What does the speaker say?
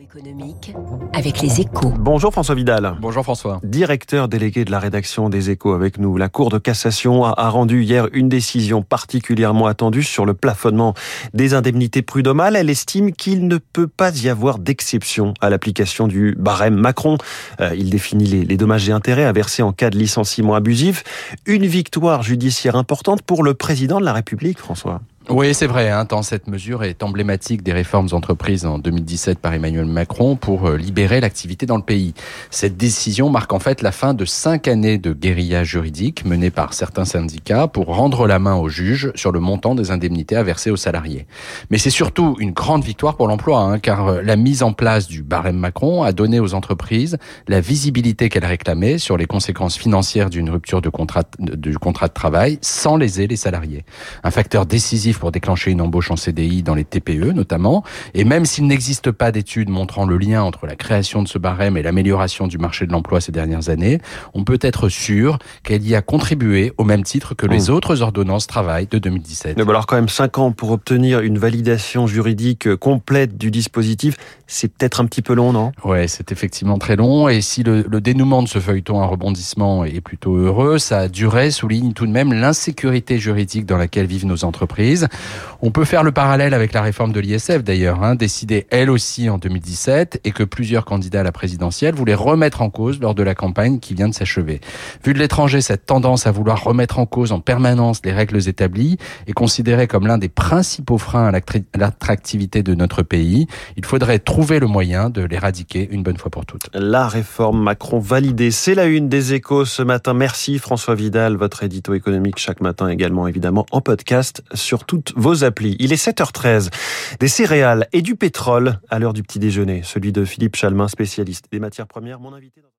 économique avec les échos. Bonjour François Vidal. Bonjour François. Directeur délégué de la rédaction des échos avec nous. La Cour de cassation a rendu hier une décision particulièrement attendue sur le plafonnement des indemnités prud'homales. Elle estime qu'il ne peut pas y avoir d'exception à l'application du barème Macron. Euh, il définit les, les dommages et intérêts à verser en cas de licenciement abusif. Une victoire judiciaire importante pour le président de la République, François. Oui, c'est vrai, hein, tant cette mesure est emblématique des réformes entreprises en 2017 par Emmanuel Macron pour euh, libérer l'activité dans le pays. Cette décision marque en fait la fin de cinq années de guérilla juridique menée par certains syndicats pour rendre la main aux juges sur le montant des indemnités à verser aux salariés. Mais c'est surtout une grande victoire pour l'emploi, hein, car euh, la mise en place du barème Macron a donné aux entreprises la visibilité qu'elles réclamaient sur les conséquences financières d'une rupture de contrat, du contrat de travail sans léser les salariés. Un facteur décisif pour déclencher une embauche en CDI dans les TPE notamment. Et même s'il n'existe pas d'études montrant le lien entre la création de ce barème et l'amélioration du marché de l'emploi ces dernières années, on peut être sûr qu'elle y a contribué au même titre que les mmh. autres ordonnances travail de 2017. Mais alors quand même 5 ans pour obtenir une validation juridique complète du dispositif, c'est peut-être un petit peu long, non? Ouais, c'est effectivement très long. Et si le, le dénouement de ce feuilleton à rebondissement est plutôt heureux, sa durée souligne tout de même l'insécurité juridique dans laquelle vivent nos On peut faire le parallèle avec la réforme de l'ISF d'ailleurs, hein, décidée elle aussi en 2017 et que plusieurs candidats à la présidentielle voulaient remettre en cause lors de la campagne qui vient de s'achever. Vu de l'étranger, cette tendance à vouloir remettre en cause en permanence les règles établies est considérée comme l'un des principaux freins à l'attractivité de notre pays. Il faudrait trouver le moyen de l'éradiquer une bonne fois pour toutes. La réforme Macron validée, c'est la une des échos ce matin. Merci François Vidal, votre édito économique chaque matin également évidemment en podcast sur toutes vos applis. Il est 7h13. Des céréales et du pétrole à l'heure du petit déjeuner. Celui de Philippe Chalmin, spécialiste des matières premières. Mon invité